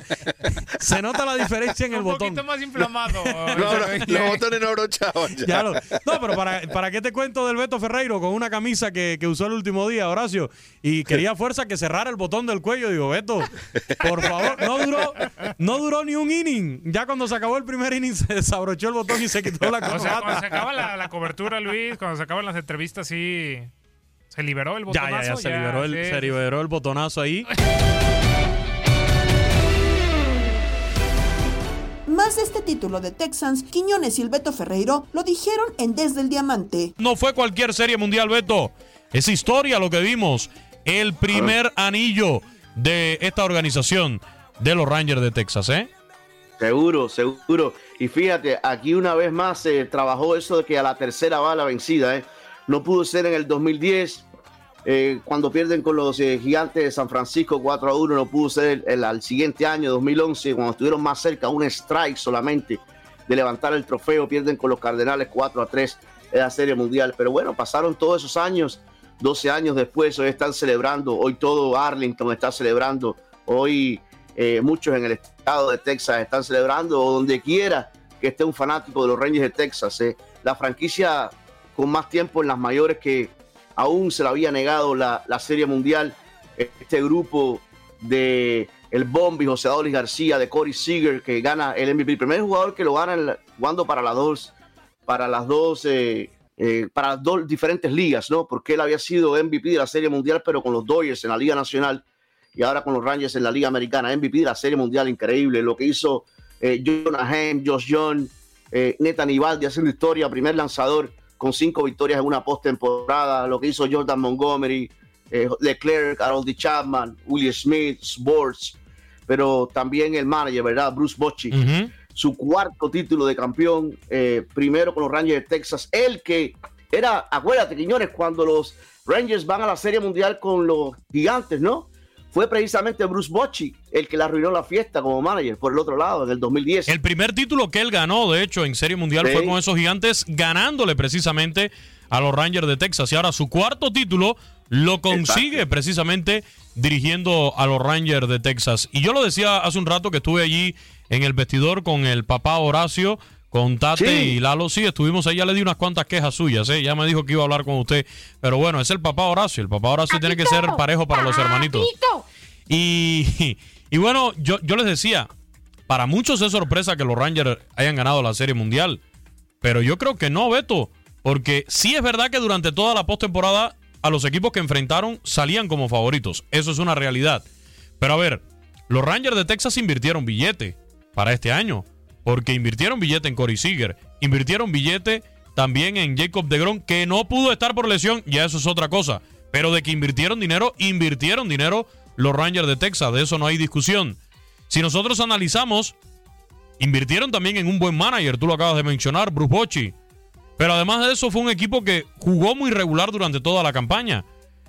se nota la diferencia en el Un botón. poquito más inflamado. No, no, los botones no abrochaban ya. Ya lo- no, pero para, ¿para qué te cuento del Beto Ferreiro con una camisa que, que usó el último día, Horacio? Y quería fuerza que cerrara el botón del cuello. Digo, Beto, por favor, no duró, no duró ni un inning. Ya cuando se acabó el primer inning se desabrochó el botón y se quitó la O sea, cuando se acaba la, la cobertura, Luis, cuando se acaban las entrevistas, sí. Se liberó el Ya, botonazo. ya, ya, se liberó el, sí, se sí, liberó el botonazo ahí. Más de este título de Texans, Quiñones y el Beto Ferreiro lo dijeron en Desde el Diamante. No fue cualquier serie mundial, Beto. Es historia lo que vimos. El primer anillo de esta organización de los Rangers de Texas, ¿eh? Seguro, seguro. Y fíjate, aquí una vez más se trabajó eso de que a la tercera bala vencida, ¿eh? No pudo ser en el 2010, eh, cuando pierden con los eh, gigantes de San Francisco 4 a 1, no pudo ser el, al siguiente año, 2011, cuando estuvieron más cerca, un strike solamente de levantar el trofeo, pierden con los Cardenales 4 a 3 en la Serie Mundial. Pero bueno, pasaron todos esos años, 12 años después, hoy están celebrando, hoy todo Arlington está celebrando, hoy eh, muchos en el estado de Texas están celebrando, o donde quiera que esté un fanático de los Rangers de Texas. La franquicia con más tiempo en las mayores que aún se le había negado la, la Serie Mundial. Este grupo de el Bombi, José Adolis García, de Corey Seager, que gana el MVP. El primer jugador que lo gana jugando para las dos, para las dos, eh, eh, para las dos diferentes ligas, ¿no? Porque él había sido MVP de la Serie Mundial, pero con los Dodgers en la Liga Nacional y ahora con los Rangers en la Liga Americana. MVP de la Serie Mundial, increíble. Lo que hizo eh, Jonah Hamm, Josh John, eh, Nathan Ivaldi haciendo historia, primer lanzador con cinco victorias en una postemporada. Lo que hizo Jordan Montgomery, eh, Leclerc, Harold Chapman, Willie Smith, Sports, pero también el manager, ¿verdad? Bruce Bochy. Su cuarto título de campeón, eh, primero con los Rangers de Texas. El que era, acuérdate, Quiñones, cuando los Rangers van a la Serie Mundial con los gigantes, ¿no? Fue precisamente Bruce Bochy el que le arruinó la fiesta como manager por el otro lado en el 2010. El primer título que él ganó, de hecho, en Serie Mundial Sí. fue con esos gigantes, ganándole precisamente a los Rangers de Texas. Y ahora su cuarto título lo consigue precisamente dirigiendo a los Rangers de Texas. Y yo lo decía hace un rato que estuve allí en el vestidor con el papá Horacio, con Tate Sí. y Lalo. Sí, estuvimos ahí, ya le di unas cuantas quejas suyas, ¿eh? ya me dijo que iba a hablar con usted. Pero bueno, es el papá Horacio. El papá Horacio tiene que ser parejo para los hermanitos. Y, y bueno, yo, yo les decía, para muchos es sorpresa que los Rangers hayan ganado la Serie Mundial. Pero yo creo que no, Beto. Porque sí es verdad que durante toda la postemporada a los equipos que enfrentaron salían como favoritos. Eso es una realidad. Pero a ver, los Rangers de Texas invirtieron billete para este año. Porque invirtieron billete en Corey Seager. Invirtieron billete también en Jacob DeGrom, que no pudo estar por lesión. Ya eso es otra cosa. Pero de que invirtieron dinero, invirtieron dinero los Rangers de Texas. De eso no hay discusión. Si nosotros analizamos, invirtieron también en un buen manager. Tú lo acabas de mencionar, Bruce Bochy. Pero además de eso, fue un equipo que jugó muy regular durante toda la campaña.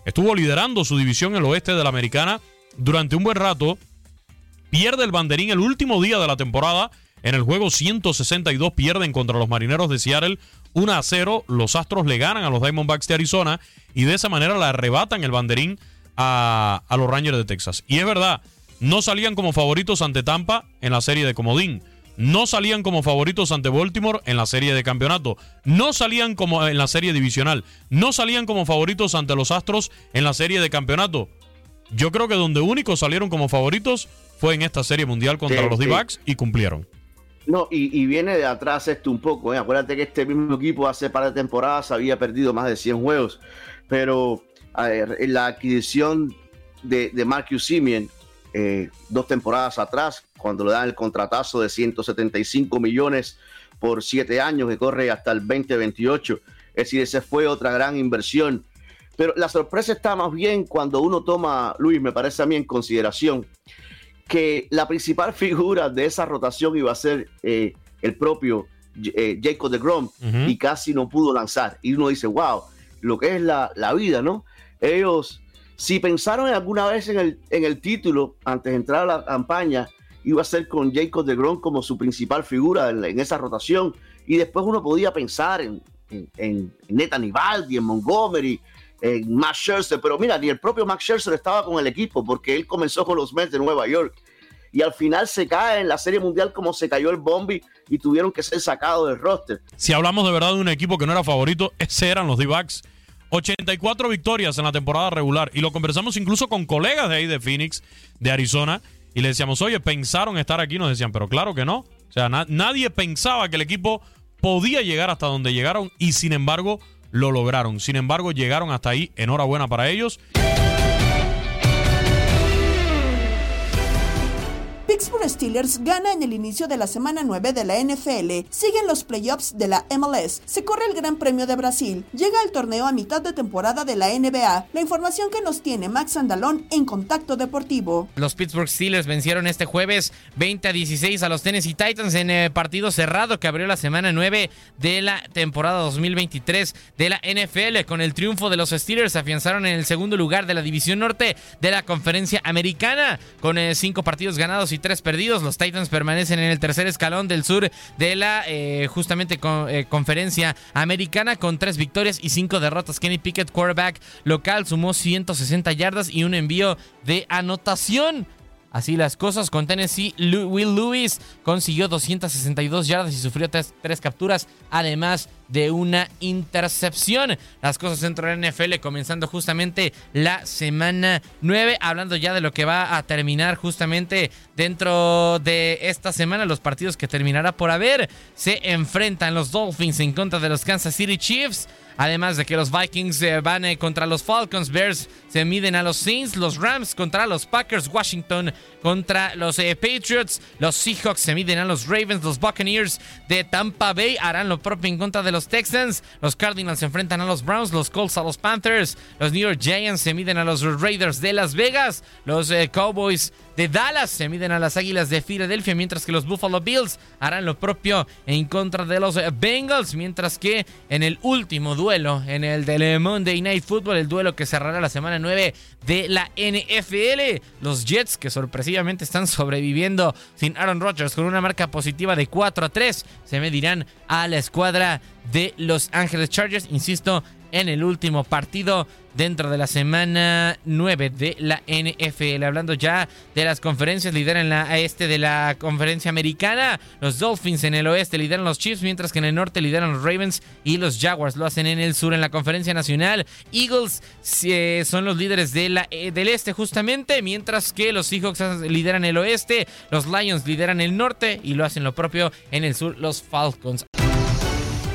Estuvo liderando su división en el oeste de la americana durante un buen rato. Pierde el banderín el último día de la temporada. En el juego 162 pierden contra los marineros de Seattle 1 a 0. Los Astros le ganan a los Diamondbacks de Arizona y de esa manera le arrebatan el banderín a, a los Rangers de Texas. Y es verdad, no salían como favoritos ante Tampa en la serie de Comodín. No salían como favoritos ante Baltimore en la serie de campeonato. No salían como en la serie divisional. No salían como favoritos ante los Astros en la serie de campeonato. Yo creo que donde únicos salieron como favoritos fue en esta serie mundial contra Sí, los sí. D-Backs y cumplieron. No, y, viene de atrás esto un poco. ¿eh? Acuérdate que este mismo equipo hace par de temporadas había perdido más de 100 juegos. Pero la adquisición de, de Marcus Simeon, eh, dos temporadas atrás, cuando le dan el contratazo de 175 millones por siete años que corre hasta el 2028. Es decir, esa fue otra gran inversión. Pero la sorpresa está más bien cuando uno toma, Luis, me parece a mí en consideración, que la principal figura de esa rotación iba a ser eh, el propio eh, Jacob de Grom y casi no pudo lanzar. Y uno dice, wow, lo que es la, la vida, ¿no? Ellos, si pensaron alguna vez en el, en el título antes de entrar a la campaña, iba a ser con Jacob de Grom como su principal figura en, en esa rotación. Y después uno podía pensar en, en, en en Montgomery, en Max Scherzer, pero mira, ni el propio Max Scherzer estaba con el equipo porque él comenzó con los Mets de Nueva York y al final se cae en la Serie Mundial como se cayó el Bombi y tuvieron que ser sacados del roster. Si hablamos de verdad de un equipo que no era favorito, ese eran los D-Backs. 84 victorias en la temporada regular. Y lo conversamos incluso con colegas de ahí de Phoenix, de Arizona. Y le decíamos, oye, pensaron estar aquí. Nos decían, pero claro que no. O sea, na- nadie pensaba que el equipo podía llegar hasta donde llegaron. Y sin embargo, lo lograron. Sin embargo, llegaron hasta ahí. Enhorabuena para ellos. Pittsburgh Steelers gana en el inicio de la semana 9 de la NFL. Siguen los playoffs de la MLS. Se corre el Gran Premio de Brasil. Llega el torneo a mitad de temporada de la NBA. La información que nos tiene Max Andalón en Contacto Deportivo. Los Pittsburgh Steelers vencieron este jueves 20 a 16 a los Tennessee Titans en eh, partido cerrado que abrió la semana 9 de la temporada 2023 de la NFL. Con el triunfo de los Steelers afianzaron en el segundo lugar de la división norte de la conferencia americana. Con eh, cinco partidos ganados y tres perdidos, los Titans permanecen en el tercer escalón del sur de la eh, justamente con- eh, conferencia americana con tres victorias y cinco derrotas. Kenny Pickett, quarterback local, sumó 160 yardas y un envío de anotación. Así las cosas con Tennessee, Will Lewis consiguió 262 yardas y sufrió tres, tres capturas, además de una intercepción. Las cosas dentro de la NFL comenzando justamente la semana 9, hablando ya de lo que va a terminar justamente dentro de esta semana, los partidos que terminará por haber. Se enfrentan los Dolphins en contra de los Kansas City Chiefs. Además de que los Vikings eh, van eh, contra los Falcons, Bears se miden a los Saints, los Rams contra los Packers, Washington contra los eh, Patriots, los Seahawks se miden a los Ravens, los Buccaneers de Tampa Bay harán lo propio en contra de los Texans, los Cardinals se enfrentan a los Browns, los Colts a los Panthers, los New York Giants se miden a los Raiders de Las Vegas, los Cowboys de Dallas se miden a las Águilas de Filadelfia, mientras que los Buffalo Bills harán lo propio en contra de los Bengals, mientras que en el último duelo, en el del Monday Night Football, el duelo que cerrará la semana 9 de la NFL, los Jets, que sorpresivamente están sobreviviendo sin Aaron Rodgers con una marca positiva de 4 a 3, se medirán a la escuadra de Los Ángeles Chargers, insisto, en el último partido dentro de la semana 9 de la NFL. Hablando ya de las conferencias, lideran la este de la conferencia americana. Los Dolphins en el oeste lideran los Chiefs, mientras que en el norte lideran los Ravens y los Jaguars lo hacen en el sur. En la conferencia nacional, Eagles eh, son los líderes de la, eh, del este justamente, mientras que los Seahawks lideran el oeste, los Lions lideran el norte y lo hacen lo propio en el sur los Falcons.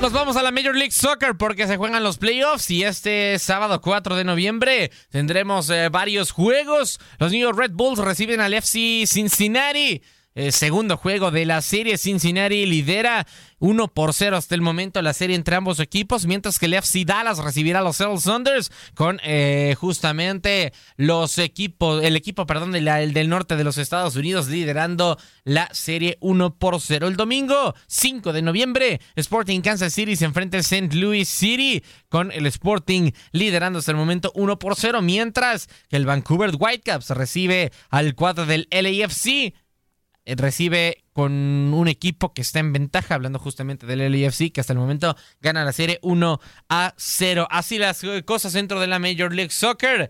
Nos vamos a la Major League Soccer porque se juegan los playoffs y este sábado 4 de noviembre tendremos eh, varios juegos. Los New York Red Bulls reciben al FC Cincinnati. Eh, segundo juego de la serie, Cincinnati lidera 1 por 0 hasta el momento la serie entre ambos equipos, mientras que el FC Dallas recibirá a los Seattle Saunders con eh, justamente los equipos, el equipo, perdón, el del norte de los Estados Unidos liderando la serie 1 por 0. El domingo 5 de noviembre, Sporting Kansas City se enfrenta a St. Louis City con el Sporting liderando hasta el momento 1 por 0, mientras que el Vancouver Whitecaps recibe al cuadro del LAFC recibe con un equipo que está en ventaja, hablando justamente del LAFC, que hasta el momento gana la serie 1 a 0. Así las cosas dentro de la Major League Soccer.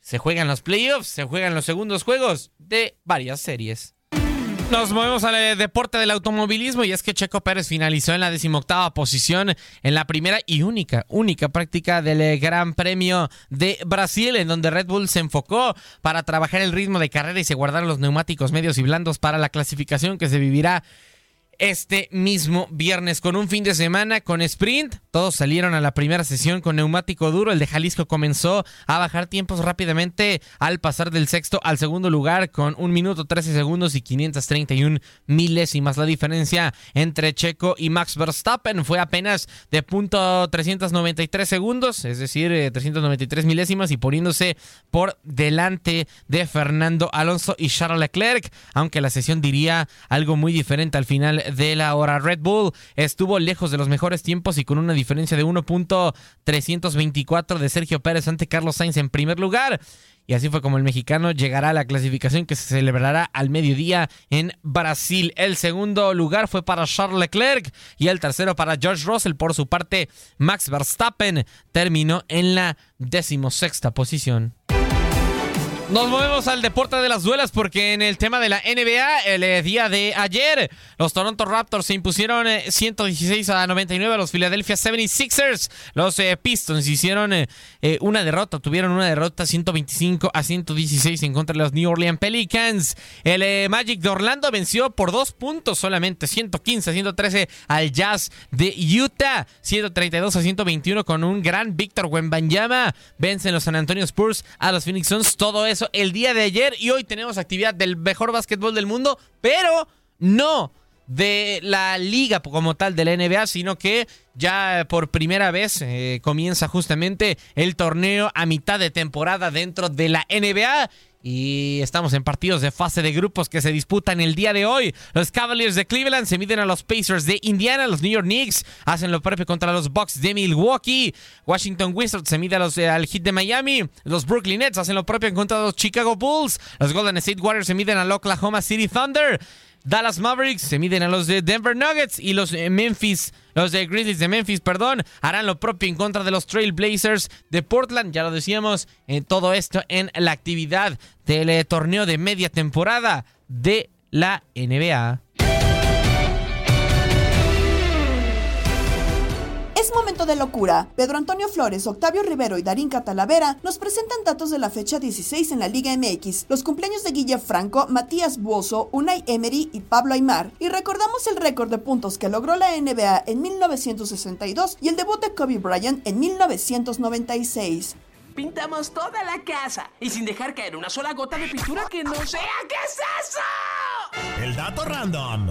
Se juegan los playoffs, se juegan los segundos juegos de varias series. Nos movemos al eh, deporte del automovilismo y es que Checo Pérez finalizó en la decimoctava posición en la primera y única, única práctica del eh, Gran Premio de Brasil, en donde Red Bull se enfocó para trabajar el ritmo de carrera y se guardaron los neumáticos medios y blandos para la clasificación que se vivirá este mismo viernes con un fin de semana con sprint. Todos salieron a la primera sesión con neumático duro. El de Jalisco comenzó a bajar tiempos rápidamente al pasar del sexto al segundo lugar con un minuto 13 segundos y 531 milésimas. La diferencia entre Checo y Max Verstappen fue apenas de punto 393 segundos, es decir, 393 eh, milésimas y poniéndose por delante de Fernando Alonso y Charles Leclerc, aunque la sesión diría algo muy diferente al final de la hora. Red Bull estuvo lejos de los mejores tiempos y con una diferencia de 1.324 de Sergio Pérez ante Carlos Sainz en primer lugar. Y así fue como el mexicano llegará a la clasificación que se celebrará al mediodía en Brasil. El segundo lugar fue para Charles Leclerc y el tercero para George Russell. Por su parte, Max Verstappen terminó en la decimosexta posición. Nos movemos al deporte de las duelas porque en el tema de la NBA, el eh, día de ayer, los Toronto Raptors se impusieron 116 eh, a 99 a los Philadelphia 76ers. Los eh, Pistons hicieron una derrota, tuvieron una derrota 125 a 116 en contra de los New Orleans Pelicans. El Magic de Orlando venció por dos puntos solamente, 115 a 113 al Jazz de Utah, 132 a 121 con un gran Víctor Wembanyama. Vencen los San Antonio Spurs a los Phoenix Suns. Todo eso el día de ayer y hoy tenemos actividad del mejor básquetbol del mundo, pero no de la liga como tal de la NBA, sino que ya por primera vez eh, comienza justamente el torneo a mitad de temporada dentro de la NBA y estamos en partidos de fase de grupos que se disputan el día de hoy. Los Cavaliers de Cleveland se miden a los Pacers de Indiana. Los New York Knicks hacen lo propio contra los Bucks de Milwaukee. Washington Wizards se mide a los, eh, al Heat de Miami. Los Brooklyn Nets hacen lo propio contra los Chicago Bulls. Los Golden State Warriors se miden al Oklahoma City Thunder. Dallas Mavericks se miden a los de Denver Nuggets y los eh, Memphis, los de Grizzlies de Memphis, perdón, harán lo propio en contra de los Trail Blazers de Portland. Ya lo decíamos, en todo esto en la actividad del eh, torneo de media temporada de la NBA. Es momento de locura. Pedro Antonio Flores, Octavio Rivero y Darín Catalavera nos presentan datos de la fecha 16 en la Liga MX, los cumpleaños de Guille Franco, Matías Buoso, Unai Emery y Pablo Aymar. Y recordamos el récord de puntos que logró la NBA en 1962 y el debut de Kobe Bryant en 1996. Pintamos toda la casa y sin dejar caer una sola gota de pintura que no sea. ¿Qué es eso? El dato random.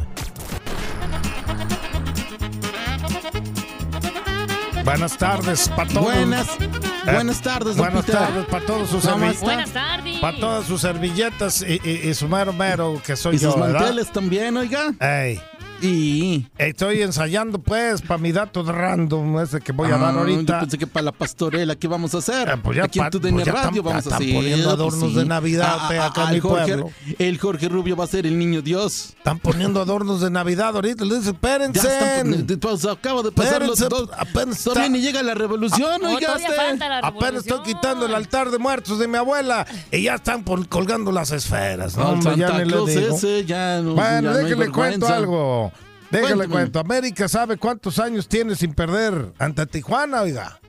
Buenas tardes para todos. Buenas, Eh, buenas tardes, don Buenas Peter. tardes para todos sus ¿Cómo servi- está? Buenas tardes. Para todas sus servilletas y, y- y su mero mero que soy Y yo, sus ¿verdad? manteles también, oiga. Ey. Y estoy ensayando pues para mi dato de random ese que voy a dar Ah, ahorita. Yo pensé que para la pastorela, ¿qué vamos a hacer? pues ya Aquí en tu pues ya Radio están- vamos a están hacer. poniendo pues adornos sí. de Navidad, Ah, pe, ah, acá en mi el Jorge- pueblo. El Jorge Rubio va a ser el niño Dios. Están poniendo adornos de Navidad ahorita. Le dice, espérense. Ya pues, acabo de pasar los dos. apenas Todavía está- ni llega la revolución, oiga. la Apenas estoy quitando el altar de muertos de mi abuela y ya están por- colgando las esferas. No, No, el hombre, ya Santa ni le Claus digo. ese ya no- ya Bueno, no hay déjale cuento algo. Déjale cuento. América sabe cuántos años tiene sin perder ante Tijuana, oiga.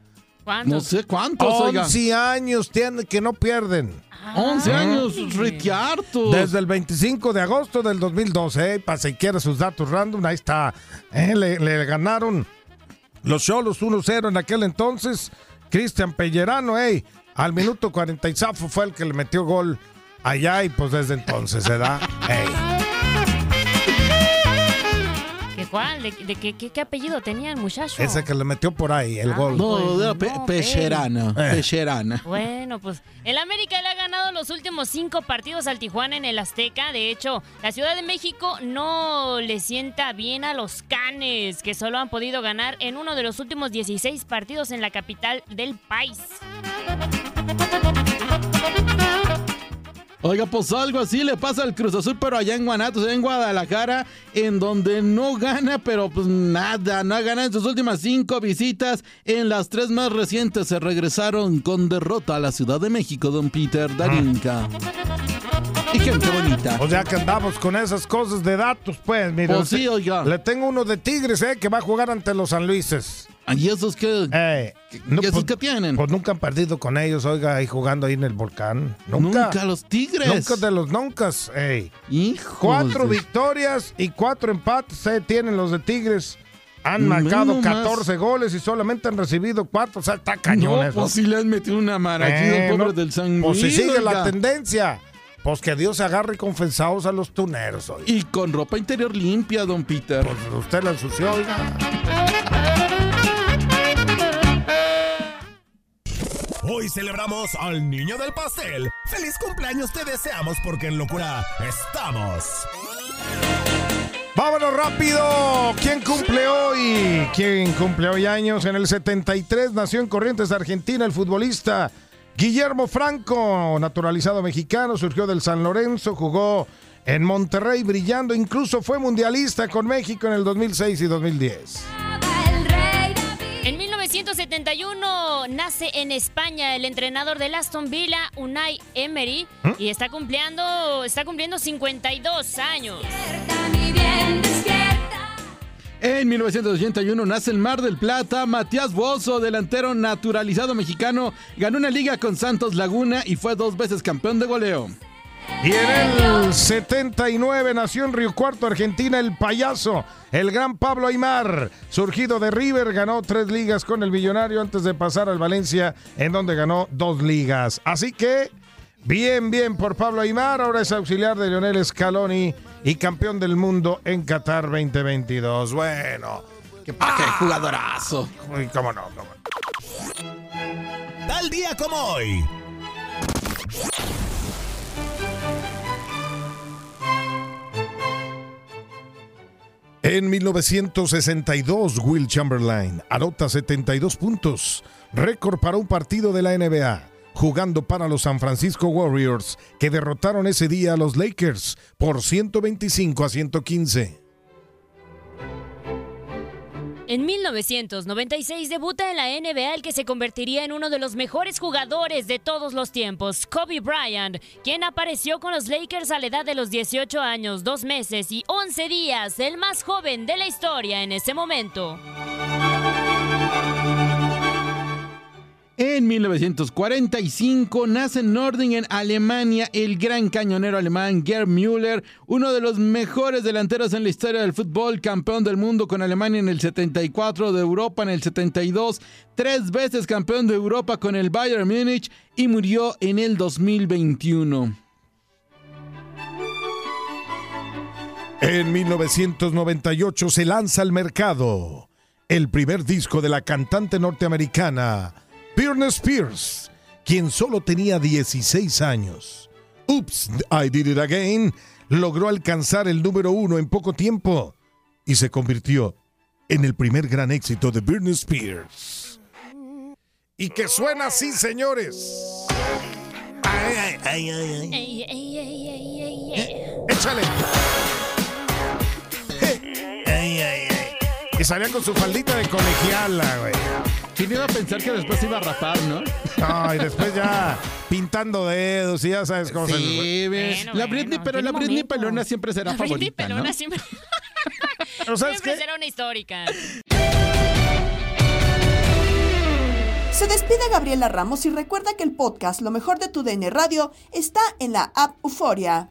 No sé cuántos, oiga. 11 años tiene que no pierden. 11 años, retiarto. Desde el 25 de agosto del 2012, eh, para si quiere sus datos random, ahí está. Eh, le, le ganaron los Cholos 1-0 en aquel entonces. Cristian Pellerano, eh, al minuto 40 y zafo fue el que le metió gol allá y pues desde entonces se da. cuál? ¿De, de qué, qué, qué apellido tenía el muchacho? ese que le metió por ahí el gol. No, era Pe- Pecherana. Eh. Pecherana. Bueno, pues el América le ha ganado los últimos cinco partidos al Tijuana en el Azteca. De hecho, la Ciudad de México no le sienta bien a los Canes, que solo han podido ganar en uno de los últimos 16 partidos en la capital del país. Oiga, pues algo así le pasa al Cruz Azul, pero allá en Guanatos, allá en Guadalajara, en donde no gana, pero pues nada, no ha ganado en sus últimas cinco visitas. En las tres más recientes se regresaron con derrota a la Ciudad de México, don Peter Darinka. Y gente bonita. O sea que andamos con esas cosas de datos, pues, mire. Pues sí, oiga. Le tengo uno de Tigres, eh, que va a jugar ante los San Luises. ¿Y esos qué? Eh, ¿Y esos qué tienen? Pues nunca han perdido con ellos, oiga, ahí jugando ahí en el volcán. Nunca. Nunca los Tigres. Nunca de los ey. Hijos Cuatro de- victorias y cuatro empates eh, tienen los de Tigres. Han marcado nomás. 14 goles y solamente han recibido cuatro. O sea, está cañón No, eso. pues sí le han metido una marachida, Eh, pobre no, del San Pues si sigue la tendencia, pues que Dios se agarre confesados a los tuneros. oiga. Y con ropa interior limpia, don Peter. Pues usted la ensució, oiga. Hoy celebramos al niño del pastel. ¡Feliz cumpleaños te deseamos porque en locura estamos! Vámonos rápido. ¿Quién cumple hoy? ¿Quién cumple hoy años? En el 73 nació en Corrientes, Argentina, el futbolista Guillermo Franco, naturalizado mexicano, surgió del San Lorenzo, jugó en Monterrey brillando, incluso fue mundialista con México en el 2006 y 2010. En 1971 nace en España el entrenador del Aston Villa, Unai Emery, y está cumpliendo, está cumpliendo 52 años. En 1981 nace en Mar del Plata. Matías Bozo, delantero naturalizado mexicano, ganó una liga con Santos Laguna y fue dos veces campeón de goleo. Y en el 79 nació en Río Cuarto, Argentina, el payaso, el gran Pablo Aymar, surgido de River, ganó tres ligas con el millonario antes de pasar al Valencia, en donde ganó dos ligas. Así que, bien, bien por Pablo Aymar, ahora es auxiliar de Lionel Scaloni y campeón del mundo en Qatar 2022. Bueno. ¡Qué, jugadorazo! Uy, cómo no, cómo no. Tal día como hoy. En 1962, Will Chamberlain anota 72 puntos, récord para un partido de la NBA, jugando para los San Francisco Warriors, que derrotaron ese día a los Lakers por 125 a 115. En 1996 debuta en la NBA el que se convertiría en uno de los mejores jugadores de todos los tiempos, Kobe Bryant, quien apareció con los Lakers a la edad de los 18 años, 2 meses y 11 días, el más joven de la historia en ese momento. En 1945 nace en Nording, en Alemania, el gran cañonero alemán Gerd Müller, uno de los mejores delanteros en la historia del fútbol, campeón del mundo con Alemania en el 74, de Europa en el 72, tres veces campeón de Europa con el Bayern Múnich y murió en el 2021. En 1998 se lanza al mercado el primer disco de la cantante norteamericana Britney Spears, quien solo tenía 16 años. Oops, I Did It Again logró alcanzar el número uno en poco tiempo y se convirtió en el primer gran éxito de Britney Spears. Y que suena así, señores. Ay. Échale. Y salía con su faldita de colegiala, güey. ¿Quién iba a pensar que después iba a rapar, no? No, y después ya pintando dedos y ya sabes cómo se... Sí, ve. la Britney, pero la Britney pelona siempre será La Britney pelona ¿no? siempre, ¿sabes siempre qué? será una histórica. Se despide Gabriela Ramos y recuerda que el podcast Lo mejor de tu DN Radio está en la app Euforia.